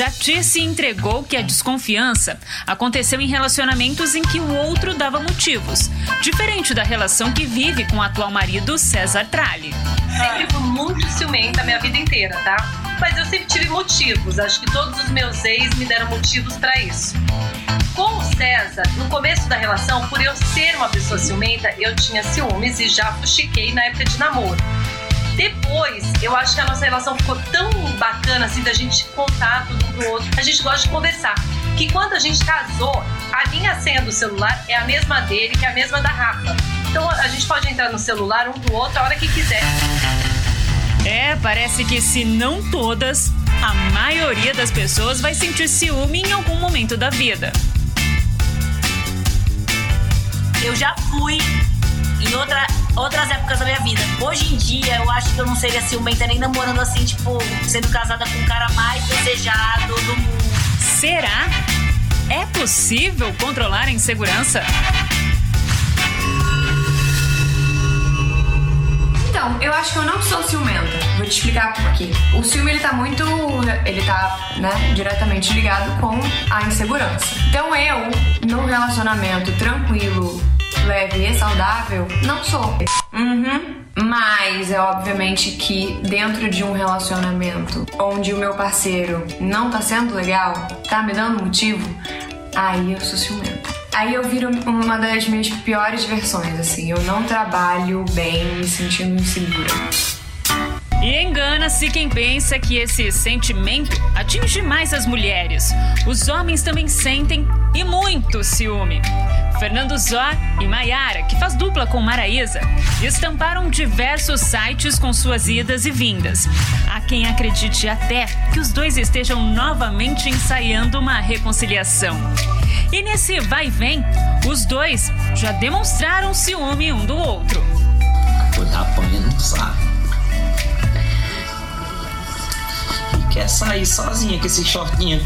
Jati se entregou que a desconfiança aconteceu em relacionamentos em que o outro dava motivos, diferente da relação que vive com o atual marido César Tralli. Sempre fui muito ciumenta a minha vida inteira, tá? Mas eu sempre tive motivos. Acho que todos os meus ex me deram motivos para isso. Com o César, no começo da relação, por eu ser uma pessoa ciumenta, eu tinha ciúmes e já fuxiquei na época de namoro. Depois, eu acho que a nossa relação ficou tão bacana, assim, da gente contar tudo um pro outro. A gente gosta de conversar. Que quando a gente casou, a minha senha do celular é a mesma dele, que é a mesma da Rafa. Então a gente pode entrar no celular um do outro a hora que quiser. É, parece que se não todas, a maioria das pessoas vai sentir ciúme em algum momento da vida. Eu já fui em outra, outras épocas da minha vida. Hoje em dia, eu acho que eu não seria ciumenta nem namorando assim, tipo, sendo casada com o cara mais desejado do mundo. Será? É possível controlar a insegurança? Então, eu acho que eu não sou ciumenta. Vou te explicar por quê. O ciúme, ele tá muito... Ele tá, né, diretamente ligado com a insegurança. Então, eu, num relacionamento tranquilo, leve e saudável, não sou. Uhum. Mas é obviamente que dentro de um relacionamento onde o meu parceiro não tá sendo legal, tá me dando motivo, aí eu sou ciumenta. Aí eu viro uma das minhas piores versões, assim. Eu não trabalho bem me sentindo insegura. E engana-se quem pensa que esse sentimento atinge mais as mulheres. Os homens também sentem e muito ciúme. Fernando Zó e Maiara, que faz dupla com Maraísa, estamparam diversos sites com suas idas e vindas. Há quem acredite até que os dois estejam novamente ensaiando uma reconciliação. E nesse vai e vem, os dois já demonstraram ciúme um do outro. Quando apanha, não sabe. E quer sair sozinha com esse shortinho.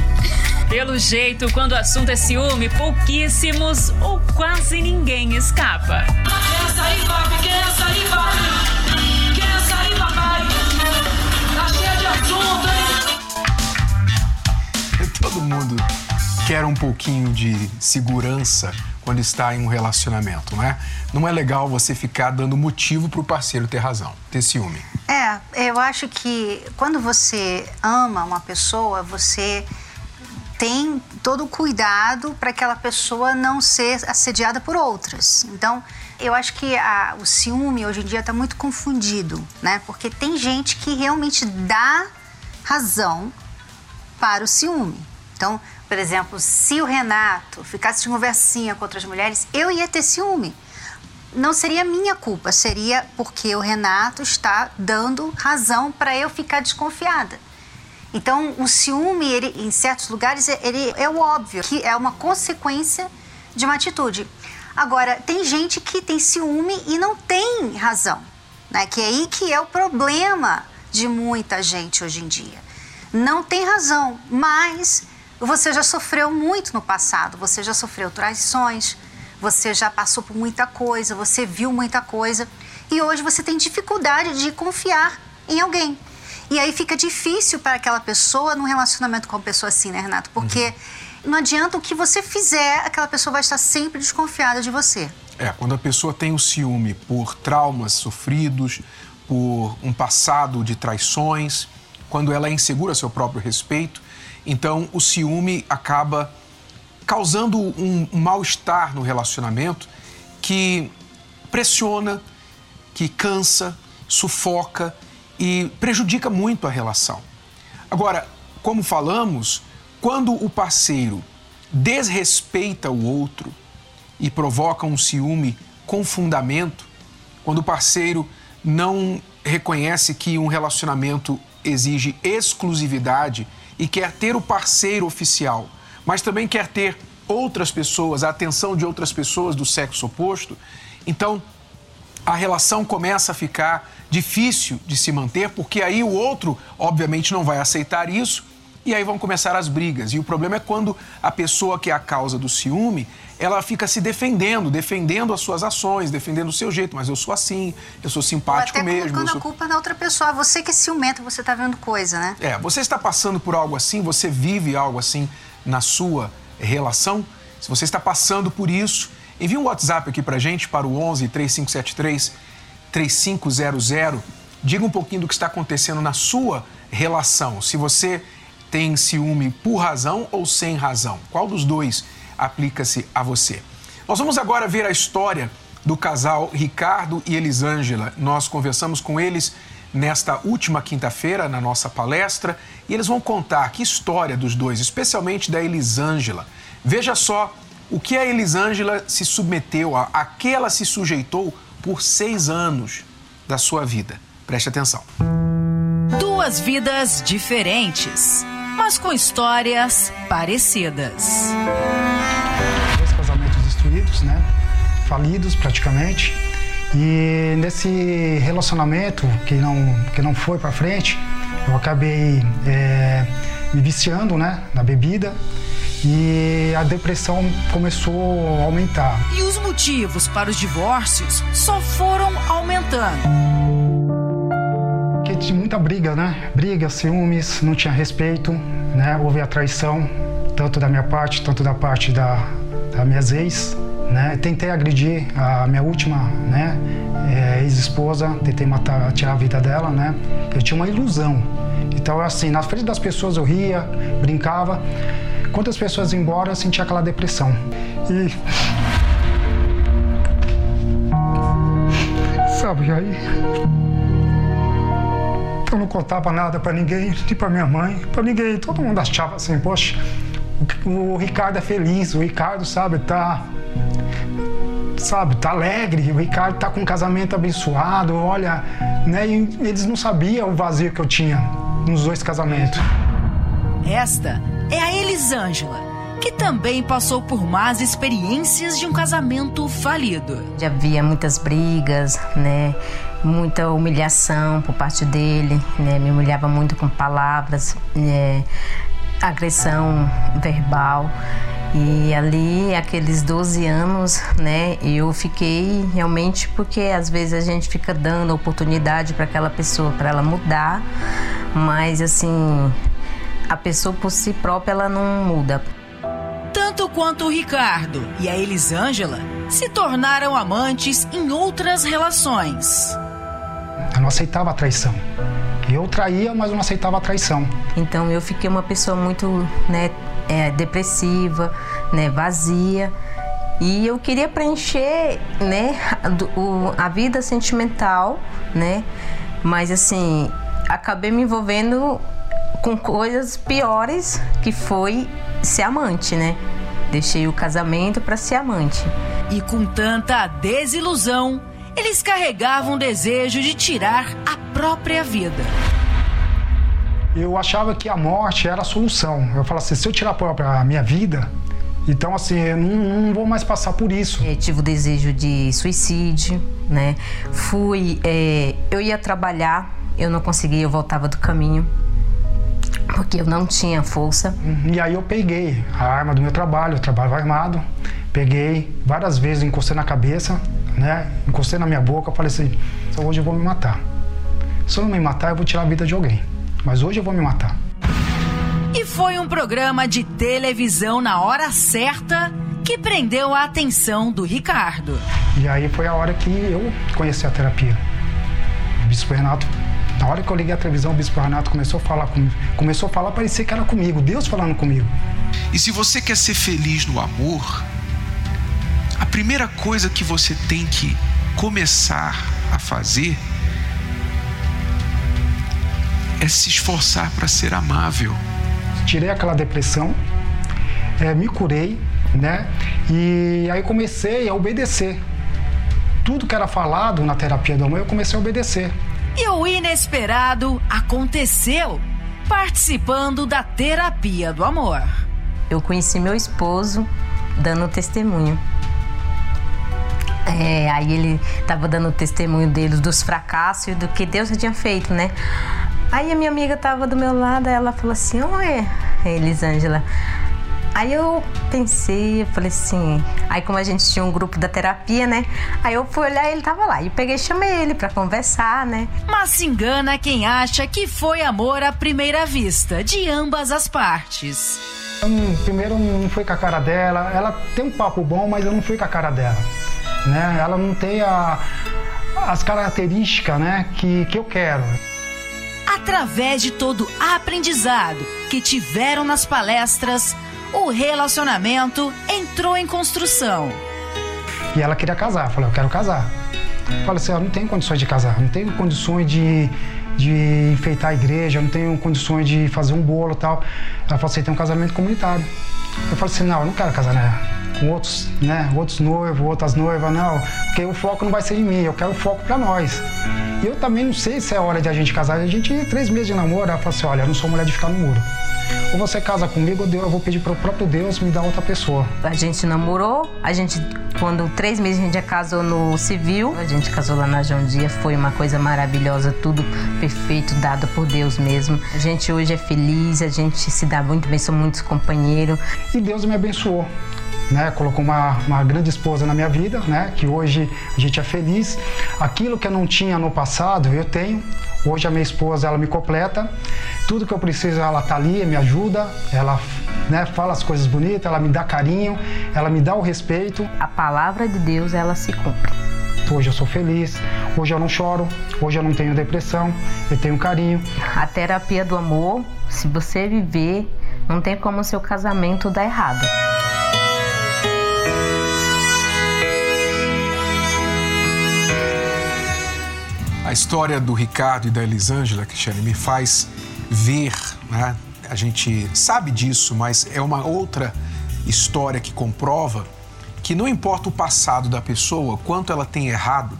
Pelo jeito, quando o assunto é ciúme, pouquíssimos ou quase ninguém escapa. Quer sair, papi? Quer sair, papi? Quer sair, papai? Tá cheio de assunto, hein? Todo mundo quer um pouquinho de segurança quando está em um relacionamento, né? Não é legal você ficar dando motivo para o parceiro ter razão, ter ciúme. É, eu acho que quando você ama uma pessoa, você tem todo o cuidado para aquela pessoa não ser assediada por outras. Então, eu acho que a, o ciúme hoje em dia está muito confundido, né? Porque tem gente que realmente dá razão para o ciúme. Então, por exemplo, se o Renato ficasse de conversinha com outras mulheres, eu ia ter ciúme. Não seria minha culpa, seria porque o Renato está dando razão para eu ficar desconfiada. Então, o ciúme, ele, em certos lugares, ele é o óbvio, que é uma consequência de uma atitude. Agora, tem gente que tem ciúme e não tem razão, né? Que é aí que é o problema de muita gente hoje em dia. Não tem razão, mas você já sofreu muito no passado, você já sofreu traições, você já passou por muita coisa, você viu muita coisa e hoje você tem dificuldade de confiar em alguém. E aí fica difícil para aquela pessoa num relacionamento com uma pessoa assim, né, Renato? Porque uhum. não adianta o que você fizer, aquela pessoa vai estar sempre desconfiada de você. É, quando a pessoa tem o ciúme por traumas sofridos, por um passado de traições, quando ela é insegura a seu próprio respeito, então o ciúme acaba causando um, mal-estar no relacionamento que pressiona, que cansa, sufoca e prejudica muito a relação. Agora, como falamos, quando o parceiro desrespeita o outro e provoca um ciúme com fundamento, quando o parceiro não reconhece que um relacionamento exige exclusividade e quer ter o parceiro oficial, mas também quer ter outras pessoas, a atenção de outras pessoas do sexo oposto, então a relação começa a ficar difícil de se manter, porque aí o outro, obviamente, não vai aceitar isso e aí vão começar as brigas. E o problema é quando a pessoa que é a causa do ciúme, ela fica se defendendo, defendendo as suas ações, defendendo o seu jeito. Mas eu sou assim, eu sou simpático Ou até mesmo. colocando sou... a culpa na outra pessoa. Você que é ciumento, você tá vendo coisa, né? É, você está passando por algo assim, você vive algo assim na sua relação? Se você está passando por isso, envie um WhatsApp aqui pra gente para o 11 3573 3500. Diga um pouquinho do que está acontecendo na sua relação. Se você tem ciúme por razão ou sem razão? Qual dos dois aplica-se a você? Nós vamos agora ver a história do casal Ricardo e Elisângela. Nós conversamos com eles nesta última quinta-feira na nossa palestra e eles vão contar que história dos dois, especialmente da Elisângela. Veja só o que a Elisângela se submeteu a, a que ela se sujeitou por seis anos da sua vida. Preste atenção. Duas vidas diferentes, mas com histórias parecidas. Dois casamentos destruídos, né? Falidos praticamente. E nesse relacionamento que não, que não foi para frente, eu acabei é, me viciando né, na bebida e a depressão começou a aumentar. E os motivos para os divórcios só foram aumentando. Muita briga, né? Briga, ciúmes, não tinha respeito, né? Houve a traição, tanto da minha parte, tanto da parte da, da minhas ex. Né? Tentei agredir a minha última né, é, ex-esposa, tentei matar, tirar a vida dela, né? Eu tinha uma ilusão. Então, assim, na frente das pessoas eu ria, brincava. Quando as pessoas embora, eu aquela depressão. E. Sabe, aí. Eu não contava nada para ninguém, nem para minha mãe, para ninguém. Todo mundo achava assim, poxa, o Ricardo é feliz, o Ricardo, sabe, tá sabe, tá alegre, o Ricardo tá com um casamento abençoado, olha, né? E eles não sabiam o vazio que eu tinha nos dois casamentos. Esta é a Elisângela, que também passou por más experiências de um casamento falido. Já havia muitas brigas, né? Muita humilhação por parte dele, né? Me humilhava muito com palavras, né? agressão verbal. E ali, aqueles 12 anos, né, eu fiquei realmente porque às vezes a gente fica dando oportunidade para aquela pessoa, para ela mudar, mas assim, a pessoa por si própria ela não muda. Tanto quanto o Ricardo e a Elisângela se tornaram amantes em outras relações. Eu não aceitava a traição. Eu traía, mas eu não aceitava a traição. Então eu fiquei uma pessoa muito né, é, depressiva, né, vazia. E eu queria preencher né, a, o, a vida sentimental, né? Mas assim, acabei me envolvendo com coisas piores que foi ser amante, né? Deixei o casamento para ser amante. E com tanta desilusão, eles carregavam o desejo de tirar a própria vida. Eu achava que a morte era a solução. Eu falava assim, se eu tirar a própria minha vida, então assim, eu não, não vou mais passar por isso. Eu tive o desejo de suicídio, né? Fui, é, eu ia trabalhar, eu não conseguia, eu voltava do caminho porque eu não tinha força. E aí eu peguei a arma do meu trabalho, eu trabalho armado, peguei várias vezes, encostei na cabeça, né? Encostei na minha boca, falei assim, hoje eu vou me matar. Se eu não me matar, eu vou tirar a vida de alguém. Mas hoje eu vou me matar. E foi um programa de televisão na hora certa que prendeu a atenção do Ricardo. E aí foi a hora que eu conheci a terapia. O Bispo Renato, na hora que eu liguei a televisão, o Bispo Renato começou a falar comigo. Começou a falar, parecia que era comigo, Deus falando comigo. E se você quer ser feliz no amor, a primeira coisa que você tem que começar a fazer é se esforçar para ser amável. Tirei aquela depressão, é, me curei, né? E aí comecei a obedecer. Tudo que era falado na terapia do amor, eu comecei a obedecer. E o inesperado aconteceu participando da terapia do amor. Eu conheci meu esposo dando testemunho. É, aí ele tava dando testemunho deles dos fracassos e do que Deus tinha feito, né? Aí a minha amiga tava do meu lado, ela falou assim: Oi, Elisângela. Aí eu pensei, eu falei assim. Aí, como a gente tinha um grupo da terapia, né? Aí eu fui olhar ele tava lá. E peguei e chamei ele para conversar, né? Mas se engana quem acha que foi amor à primeira vista, de ambas as partes. Eu, primeiro, não fui com a cara dela. Ela tem um papo bom, mas eu não fui com a cara dela. Né? Ela não tem a, as características né, que, que eu quero. Através de todo aprendizado que tiveram nas palestras, o relacionamento entrou em construção. E ela queria casar. Falei, eu quero casar. Falei assim, eu não tenho condições de casar, não tenho condições de, de enfeitar a igreja, não tenho condições de fazer um bolo e tal. Ela falou assim, tem um casamento comunitário. Eu falei assim, não, eu não quero casar né, com outros, né, outros noivos, outras noivas, não, porque o foco não vai ser em mim, eu quero o foco para nós. E eu também não sei se é hora de a gente casar. A gente, três meses de namoro, ela falou assim, olha, eu não sou mulher de ficar no muro. Ou você casa comigo, ou eu vou pedir para o próprio Deus me dar outra pessoa. A gente namorou, a gente, quando três meses a gente já casou no civil, a gente casou lá na João Dia, foi uma coisa maravilhosa, tudo perfeito, dado por Deus mesmo. A gente hoje é feliz, a gente se dá muito bem, somos muitos companheiros. E Deus me abençoou. Né, colocou uma, uma grande esposa na minha vida, né, que hoje a gente é feliz. Aquilo que eu não tinha no passado, eu tenho. Hoje a minha esposa, ela me completa. Tudo que eu preciso, ela tá ali, me ajuda. Ela né, fala as coisas bonitas, ela me dá carinho, ela me dá o respeito. A palavra de Deus, ela se cumpre. Hoje eu sou feliz, hoje eu não choro, hoje eu não tenho depressão, eu tenho carinho. A terapia do amor, se você viver, não tem como o seu casamento dar errado. História do Ricardo e da Elisângela, Cristiane, me faz ver, né? a gente sabe disso, mas é uma outra história que comprova que não importa o passado da pessoa, quanto ela tem errado,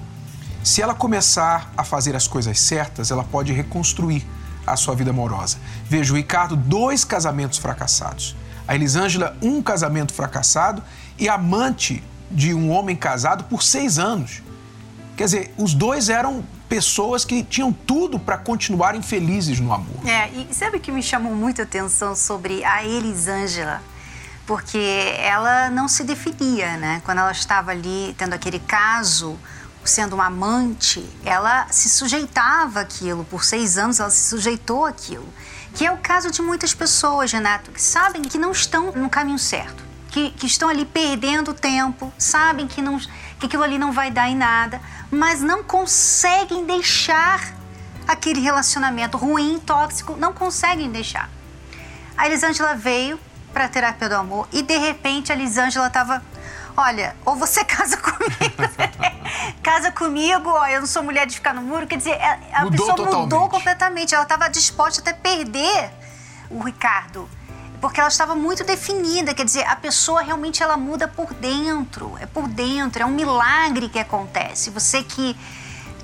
se ela começar a fazer as coisas certas, ela pode reconstruir a sua vida amorosa. Veja, o Ricardo, dois casamentos fracassados. A Elisângela, um casamento fracassado e amante de um homem casado por seis anos. Quer dizer, os dois eram pessoas que tinham tudo para continuarem felizes no amor. É, e sabe o que me chamou muita atenção sobre a Elisângela? Porque ela não se definia, né? Quando ela estava ali tendo aquele caso, sendo uma amante, ela se sujeitava àquilo. Por seis anos ela se sujeitou àquilo. Que é o caso de muitas pessoas, Renato, que sabem que não estão no caminho certo. Que, que estão ali perdendo tempo, sabem que, não, que aquilo ali não vai dar em nada, mas não conseguem deixar aquele relacionamento ruim, tóxico, não conseguem deixar. A Elisângela veio para a terapia do amor e de repente a Elisângela estava, olha, ou você casa comigo, casa comigo, ó, eu não sou mulher de ficar no muro, quer dizer, a, Mudou pessoa totalmente. mudou completamente, ela estava disposta até a perder o Ricardo. Porque ela estava muito definida, quer dizer, a pessoa realmente ela muda por dentro, é por dentro, é um milagre que acontece. Você que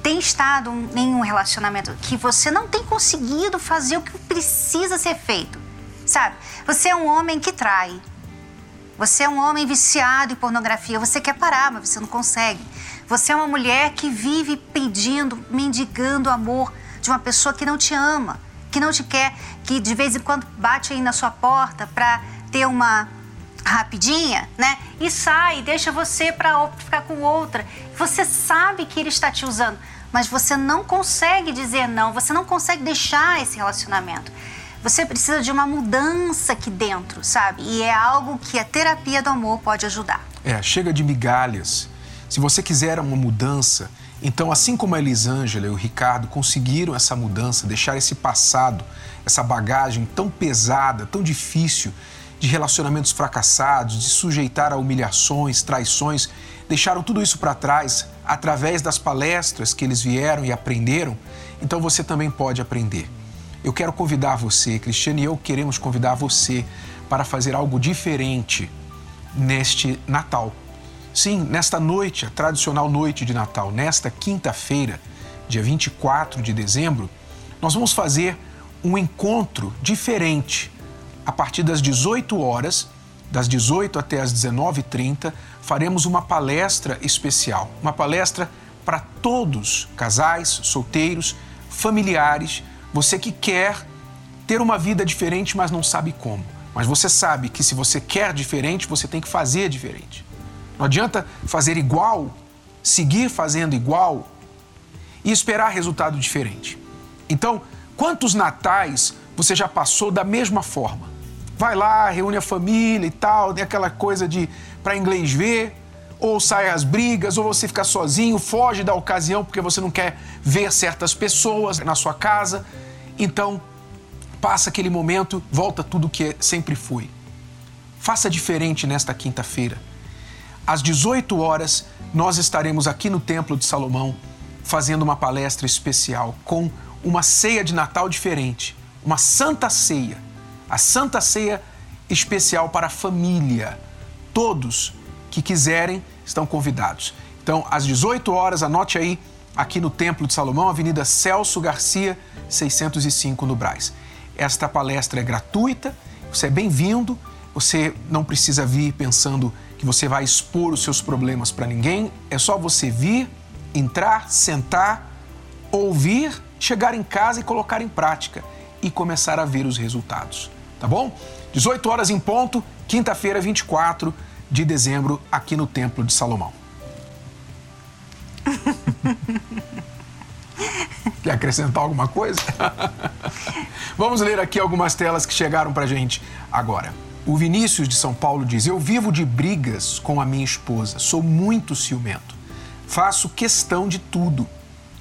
tem estado em um relacionamento que você não tem conseguido fazer o que precisa ser feito, sabe? Você é um homem que trai. Você é um homem viciado em pornografia. Você quer parar, mas você não consegue. Você é uma mulher que vive pedindo, mendigando amor de uma pessoa que não te ama, que não te quer, que de vez em quando bate aí na sua porta para ter uma rapidinha, né? E sai, deixa você para ficar com outra. Você sabe que ele está te usando, mas você não consegue dizer não, você não consegue deixar esse relacionamento. Você precisa de uma mudança aqui dentro, sabe? E é algo que a terapia do amor pode ajudar. É, chega de migalhas. Se você quiser uma mudança, então, assim como a Elisângela e o Ricardo conseguiram essa mudança, deixar esse passado, essa bagagem tão pesada, tão difícil, de relacionamentos fracassados, de sujeitar a humilhações, traições, deixaram tudo isso para trás através das palestras que eles vieram e aprenderam, então você também pode aprender. Eu quero convidar você, Cristiane e eu queremos convidar você para fazer algo diferente neste Natal. Sim, nesta noite, a tradicional noite de Natal, nesta quinta-feira, dia 24 de dezembro, nós vamos fazer um encontro diferente. A partir das 18 horas, das 18 até as 19h30, faremos uma palestra especial. Uma palestra para todos, casais, solteiros, familiares, você que quer ter uma vida diferente, mas não sabe como. Mas você sabe que se você quer diferente, você tem que fazer diferente. Não adianta fazer igual, seguir fazendo igual e esperar resultado diferente. Então, quantos natais você já passou da mesma forma? Vai lá, reúne a família e tal, tem aquela coisa de para inglês ver, ou sai as brigas, ou você fica sozinho, foge da ocasião porque você não quer ver certas pessoas na sua casa. Então, passa aquele momento, volta tudo que sempre foi. Faça diferente nesta quinta-feira. Às 18 horas, nós estaremos aqui no Templo de Salomão fazendo uma palestra especial com uma ceia de Natal diferente, uma santa ceia. A santa ceia especial para a família. Todos que quiserem estão convidados. Então, às 18 horas, anote aí, aqui no Templo de Salomão, Avenida Celso Garcia, 605 no Braz. Esta palestra é gratuita, você é bem-vindo, você não precisa vir pensando que você vai expor os seus problemas para ninguém, é só você vir, entrar, sentar, ouvir, chegar em casa e colocar em prática e começar a ver os resultados, tá bom? 18 horas em ponto, quinta-feira, 24 de dezembro, aqui no Templo de Salomão. Quer acrescentar alguma coisa? Vamos ler aqui algumas telas que chegaram para gente agora. O Vinícius de São Paulo diz: Eu vivo de brigas com a minha esposa, sou muito ciumento. Faço questão de tudo.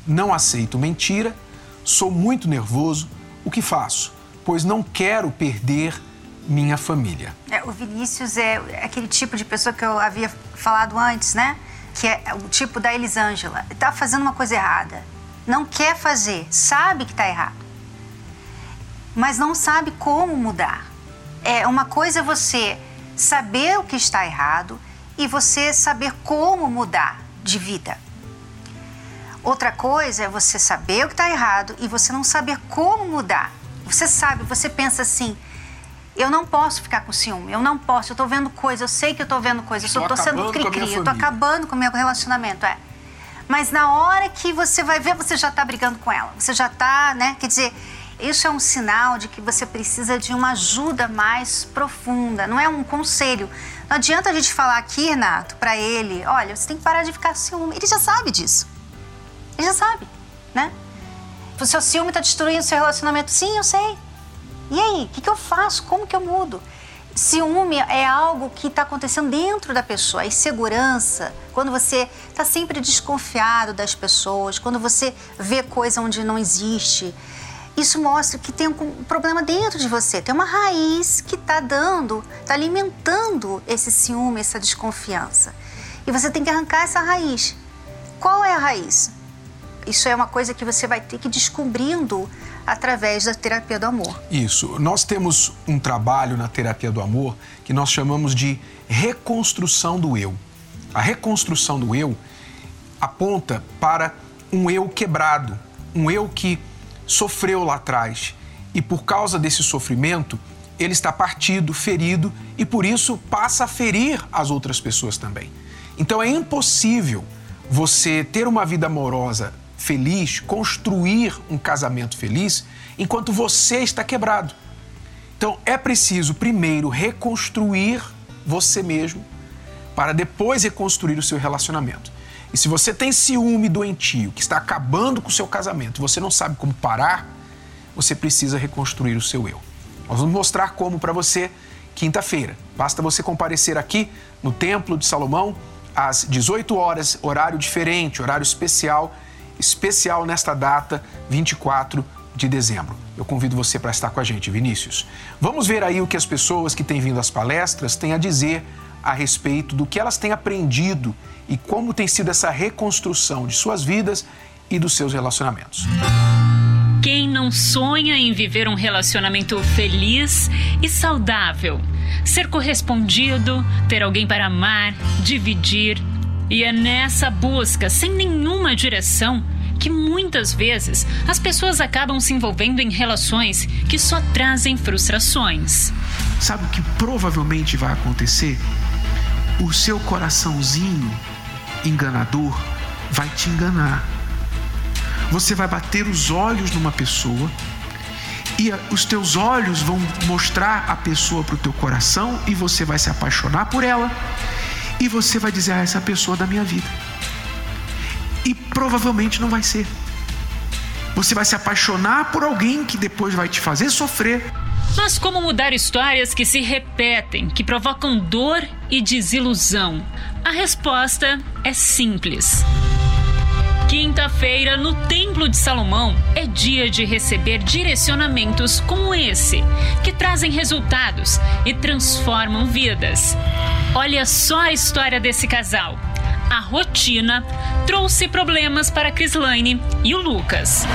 Não aceito mentira, sou muito nervoso. O que faço? Pois não quero perder minha família. É, o Vinícius é aquele tipo de pessoa que eu havia falado antes, né? Que é o tipo da Elisângela. Está fazendo uma coisa errada. Não quer fazer, sabe que está errado. Mas não sabe como mudar. É uma coisa é você saber o que está errado e você saber como mudar de vida. Outra coisa é você saber o que está errado e você não saber como mudar. Você sabe, você pensa assim: eu não posso ficar com ciúme, eu não posso, eu estou vendo coisa, eu sei que eu estou vendo coisa, eu estou sendo cri-cri, eu estou acabando com o meu relacionamento. É. Mas na hora que você vai ver, você já está brigando com ela, você já está, né? Quer dizer, isso é um sinal de que você precisa de uma ajuda mais profunda, não é um conselho. Não adianta a gente falar aqui, Renato, para ele: olha, você tem que parar de ficar ciúme. Ele já sabe disso. Ele já sabe, né? O seu ciúme está destruindo o seu relacionamento. Sim, eu sei. E aí, o que, que eu faço? Como que eu mudo? Ciúme é algo que está acontecendo dentro da pessoa, a insegurança, quando você está sempre desconfiado das pessoas, quando você vê coisa onde não existe. Isso mostra que tem um problema dentro de você, tem uma raiz que está dando, está alimentando esse ciúme, essa desconfiança. E você tem que arrancar essa raiz. Qual é a raiz? Isso é uma coisa que você vai ter que ir descobrindo através da terapia do amor. Isso. Nós temos um trabalho na terapia do amor que nós chamamos de reconstrução do eu. A reconstrução do eu aponta para um eu quebrado, um eu que sofreu lá atrás e por causa desse sofrimento ele está partido, ferido e por isso passa a ferir as outras pessoas também. Então é impossível você ter uma vida amorosa feliz, construir um casamento feliz, enquanto você está quebrado. Então é preciso primeiro reconstruir você mesmo para depois reconstruir o seu relacionamento. E se você tem ciúme doentio que está acabando com o seu casamento, você não sabe como parar, você precisa reconstruir o seu eu. Nós vamos mostrar como para você quinta-feira. Basta você comparecer aqui no Templo de Salomão às 18 horas, horário diferente, horário especial especial nesta data, 24 de dezembro. Eu convido você para estar com a gente, Vinícius. Vamos ver aí o que as pessoas que têm vindo às palestras têm a dizer a respeito do que elas têm aprendido e como tem sido essa reconstrução de suas vidas e dos seus relacionamentos. Quem não sonha em viver um relacionamento feliz e saudável? Ser correspondido, ter alguém para amar, dividir, e é nessa busca, sem nenhuma direção, que muitas vezes as pessoas acabam se envolvendo em relações que só trazem frustrações. Sabe o que provavelmente vai acontecer? O seu coraçãozinho enganador vai te enganar. Você vai bater os olhos numa pessoa e os teus olhos vão mostrar a pessoa para o teu coração e você vai se apaixonar por ela e você vai dizer: ah, essa pessoa é da minha vida. E provavelmente não vai ser. Você vai se apaixonar por alguém que depois vai te fazer sofrer. Mas como mudar histórias que se repetem, que provocam dor e desilusão? A resposta é simples. Quinta-feira, no Templo de Salomão, é dia de receber direcionamentos como esse, que trazem resultados e transformam vidas. Olha só a história desse casal. A rotina trouxe problemas para a Crislaine e o Lucas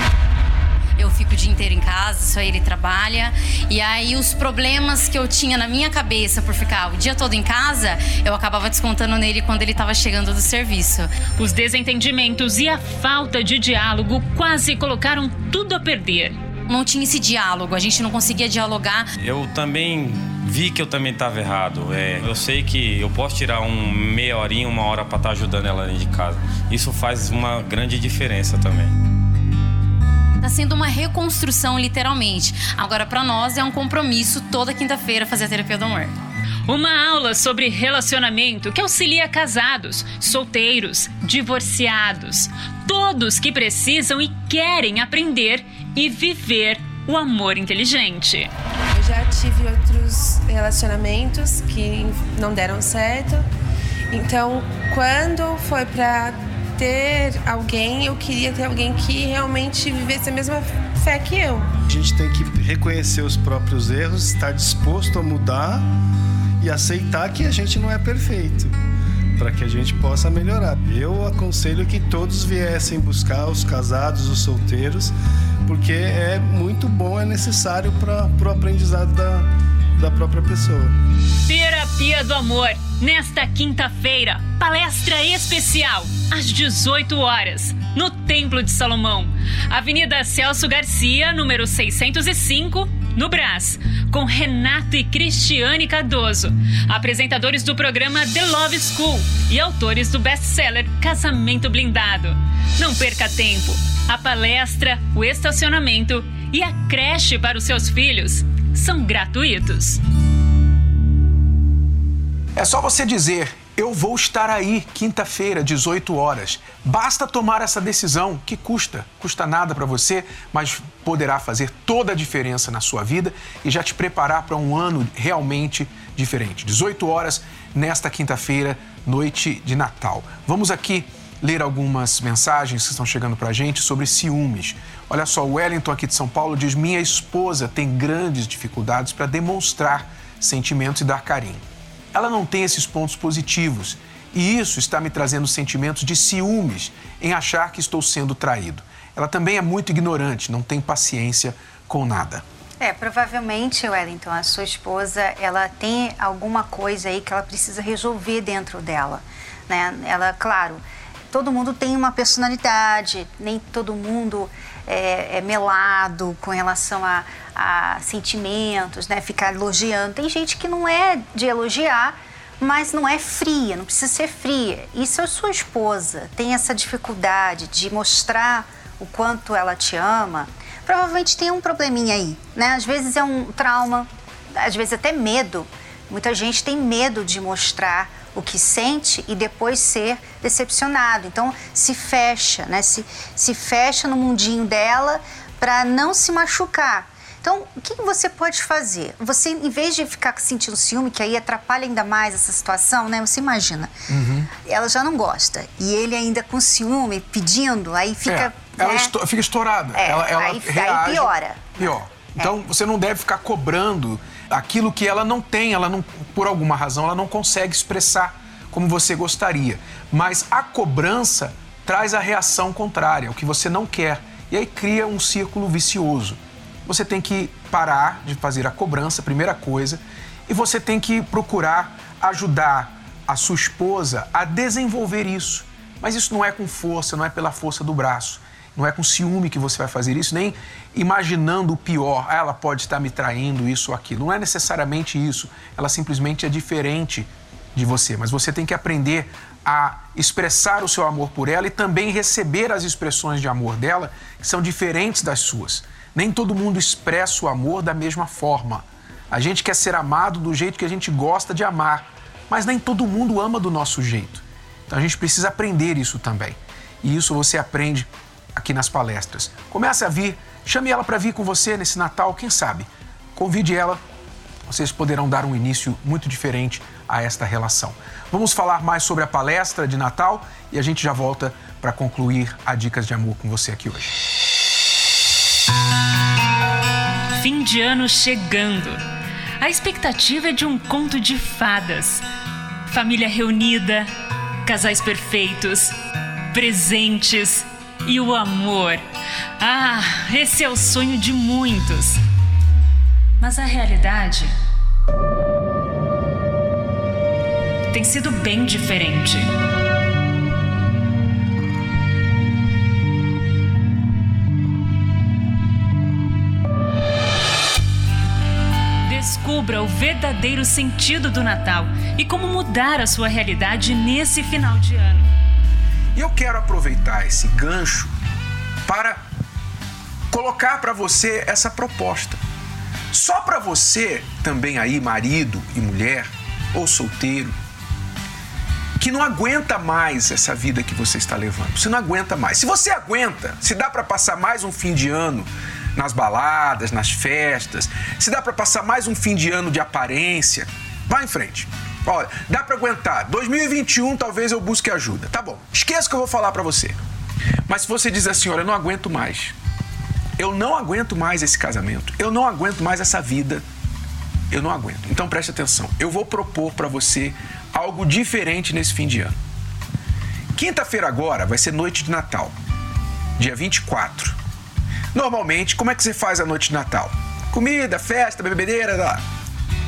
eu fico o dia inteiro em casa, só ele trabalha. E aí os problemas que eu tinha na minha cabeça por ficar o dia todo em casa, eu acabava descontando nele quando ele estava chegando do serviço. Os desentendimentos e a falta de diálogo quase colocaram tudo a perder. Não tinha esse diálogo, a gente não conseguia dialogar. Eu também vi que eu também estava errado. É, eu sei que eu posso tirar um meia horinha, uma hora para estar tá ajudando ela dentro de casa. Isso faz uma grande diferença também. Está sendo uma reconstrução, literalmente. Agora, para nós, é um compromisso toda quinta-feira fazer a terapia do amor. Uma aula sobre relacionamento que auxilia casados, solteiros, divorciados, todos que precisam e querem aprender e viver o amor inteligente. Eu já tive outros relacionamentos que não deram certo. Então, quando foi para ter alguém, eu queria ter alguém que realmente vivesse a mesma fé que eu. A gente tem que reconhecer os próprios erros, estar disposto a mudar e aceitar que a gente não é perfeito, para que a gente possa melhorar. Eu aconselho que todos viessem buscar os casados, os solteiros, porque é muito bom, é necessário para o aprendizado da, da própria pessoa. Terapia do Amor, nesta quinta-feira, palestra especial, às 18 horas, no Templo de Salomão, Avenida Celso Garcia, número 605, no Brás, com Renato e Cristiane Cardoso, apresentadores do programa The Love School e autores do best-seller Casamento Blindado. Não perca tempo. A palestra, o estacionamento e a creche para os seus filhos são gratuitos. É só você dizer: eu vou estar aí quinta-feira, 18 horas. Basta tomar essa decisão que custa, custa nada para você, mas poderá fazer toda a diferença na sua vida e já te preparar para um ano realmente diferente. 18 horas nesta quinta-feira, noite de Natal. Vamos aqui ler algumas mensagens que estão chegando para a gente sobre ciúmes. Olha só, o Wellington aqui de São Paulo diz: Minha esposa tem grandes dificuldades para demonstrar sentimentos e dar carinho. Ela não tem esses pontos positivos e isso está me trazendo sentimentos de ciúmes em achar que estou sendo traído. Ela também é muito ignorante, não tem paciência com nada. É, provavelmente, Wellington, a sua esposa, ela tem alguma coisa aí que ela precisa resolver dentro dela, né? Ela, claro, todo mundo tem uma personalidade, nem todo mundo é, é melado com relação a, a, sentimentos, né? Ficar elogiando. Tem gente que não é de elogiar, mas não é fria, não precisa ser fria. E se a sua esposa tem essa dificuldade de mostrar o quanto ela te ama, provavelmente tem um probleminha aí, né? Às vezes é um trauma, às vezes até medo. Muita gente tem medo de mostrar o que sente e depois ser decepcionado. Então se fecha, né? Se, se fecha no mundinho dela para não se machucar. Então, o que você pode fazer? Você, em vez de ficar sentindo ciúme, que aí atrapalha ainda mais essa situação, né? Você imagina, uhum. ela já não gosta. E ele ainda com ciúme, pedindo, aí fica. É, ela né? esto fica estourada. É, ela, ela aí, aí piora. Pior. Então, é. você não deve ficar cobrando aquilo que ela não tem, ela não, por alguma razão, ela não consegue expressar como você gostaria. Mas a cobrança traz a reação contrária, o que você não quer. E aí cria um círculo vicioso. Você tem que parar de fazer a cobrança, primeira coisa, e você tem que procurar ajudar a sua esposa a desenvolver isso. Mas isso não é com força, não é pela força do braço. Não é com ciúme que você vai fazer isso, nem imaginando o pior. Ah, ela pode estar me traindo, isso ou aquilo. Não é necessariamente isso. Ela simplesmente é diferente de você. Mas você tem que aprender a expressar o seu amor por ela e também receber as expressões de amor dela, que são diferentes das suas. Nem todo mundo expressa o amor da mesma forma. A gente quer ser amado do jeito que a gente gosta de amar, mas nem todo mundo ama do nosso jeito. Então a gente precisa aprender isso também. E isso você aprende aqui nas palestras. Comece a vir, chame ela para vir com você nesse Natal, quem sabe? Convide ela, vocês poderão dar um início muito diferente a esta relação. Vamos falar mais sobre a palestra de Natal e a gente já volta para concluir a Dicas de Amor com você aqui hoje. Fim de ano chegando. A expectativa é de um conto de fadas. Família reunida, casais perfeitos, presentes e o amor. Ah, esse é o sonho de muitos. Mas a realidade tem sido bem diferente. Descubra o verdadeiro sentido do Natal e como mudar a sua realidade nesse final de ano. E eu quero aproveitar esse gancho para colocar para você essa proposta. Só para você, também aí, marido e mulher, ou solteiro, que não aguenta mais essa vida que você está levando. Você não aguenta mais. Se você aguenta, se dá para passar mais um fim de ano nas baladas, nas festas, se dá para passar mais um fim de ano de aparência, vá em frente. Olha, dá para aguentar. 2021 talvez eu busque ajuda. Tá bom. Esqueça que eu vou falar para você. Mas se você diz assim, olha, eu não aguento mais. Eu não aguento mais esse casamento. Eu não aguento mais essa vida. Eu não aguento. Então preste atenção. Eu vou propor para você algo diferente nesse fim de ano. Quinta-feira agora vai ser noite de Natal. Dia 24. Normalmente, como é que você faz a noite de Natal? Comida, festa, bebedeira, lá.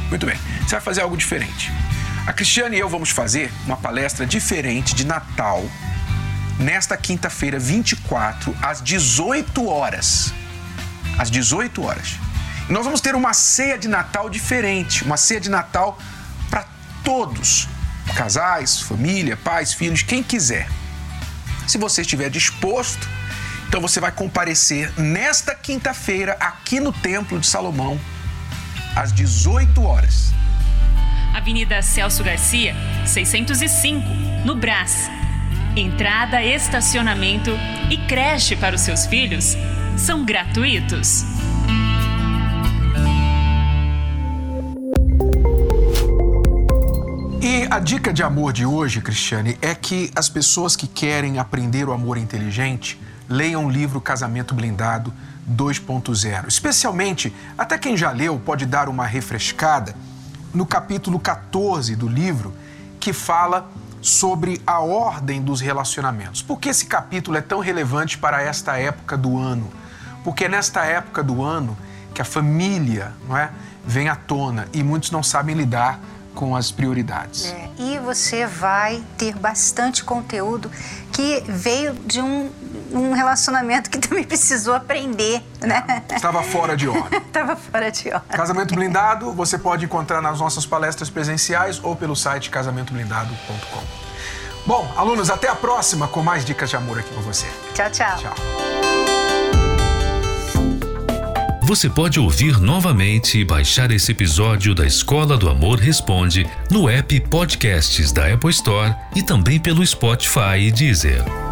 Muito bem. Você vai fazer algo diferente. A Cristiane e eu vamos fazer uma palestra diferente de Natal nesta quinta-feira, 24, às 18 horas. Às 18 horas. E nós vamos ter uma ceia de Natal diferente, uma ceia de Natal para todos, casais, família, pais, filhos, quem quiser. Se você estiver disposto, então você vai comparecer nesta quinta-feira aqui no Templo de Salomão às 18 horas. Avenida Celso Garcia, 605, no Brás. Entrada, estacionamento e creche para os seus filhos são gratuitos. E a dica de amor de hoje, Cristiane, é que as pessoas que querem aprender o amor inteligente leiam o livro Casamento Blindado 2.0. Especialmente, até quem já leu pode dar uma refrescada no capítulo 14 do livro, que fala sobre a ordem dos relacionamentos. Por que esse capítulo é tão relevante para esta época do ano? Porque é nesta época do ano que a família não é, vem à tona e muitos não sabem lidar com as prioridades. É, e você vai ter bastante conteúdo que veio de um, um relacionamento que também precisou aprender, né? Estava fora de hora. Estava fora de hora. Casamento Blindado você pode encontrar nas nossas palestras presenciais ou pelo site casamentoblindado.com. Bom, alunos, até a próxima com mais dicas de amor aqui com você. Tchau, tchau. Tchau. Você pode ouvir novamente e baixar esse episódio da Escola do Amor Responde no app Podcasts da Apple Store e também pelo Spotify e Deezer.